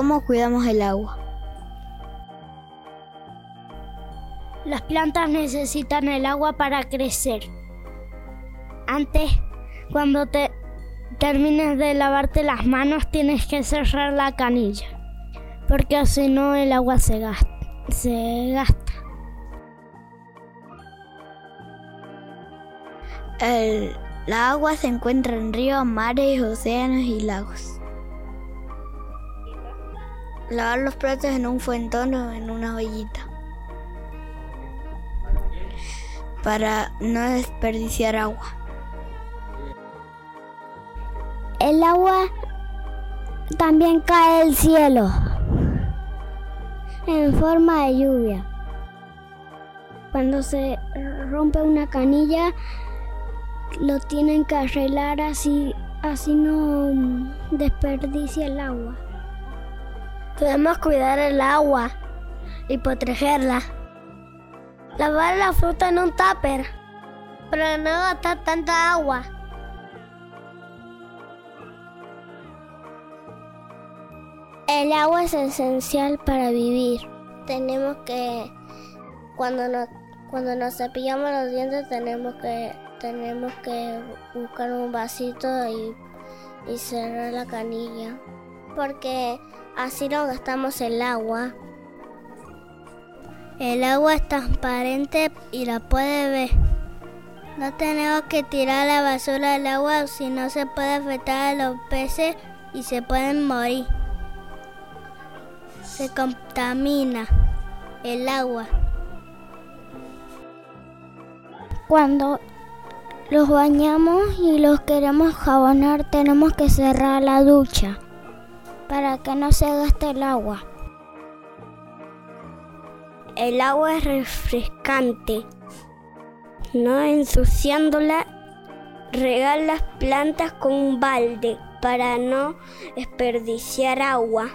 ¿Cómo cuidamos el agua? Las plantas necesitan el agua para crecer. Antes, cuando te termines de lavarte las manos, tienes que cerrar la canilla, porque si no el agua se gasta. Se gasta. El, la agua se encuentra en ríos, mares, océanos y lagos. Lavar los platos en un fuentón o en una ollita. Para no desperdiciar agua. El agua también cae del cielo en forma de lluvia. Cuando se rompe una canilla, lo tienen que arreglar así, así no desperdicia el agua. Debemos cuidar el agua y protegerla. Lavar la fruta en un tupper para no gastar tanta agua. El agua es esencial para vivir. Tenemos que, cuando nos, cuando nos cepillamos los dientes, tenemos que, tenemos que buscar un vasito y, y cerrar la canilla. Porque así no gastamos el agua. El agua es transparente y la puede ver. No tenemos que tirar la basura del agua si no se puede afectar a los peces y se pueden morir. Se contamina el agua. Cuando los bañamos y los queremos jabonar, tenemos que cerrar la ducha para que no se gaste el agua. El agua es refrescante. No ensuciándola, regar las plantas con un balde para no desperdiciar agua.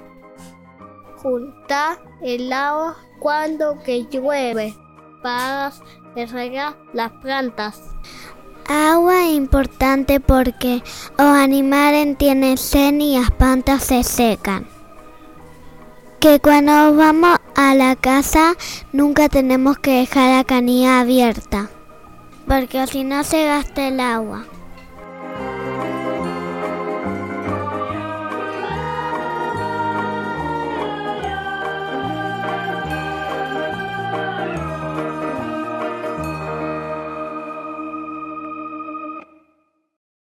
Juntar el agua cuando que llueve para regar las plantas. Agua importante porque los animales tienen sed y las plantas se secan. Que cuando vamos a la casa nunca tenemos que dejar la canilla abierta porque si no se gasta el agua.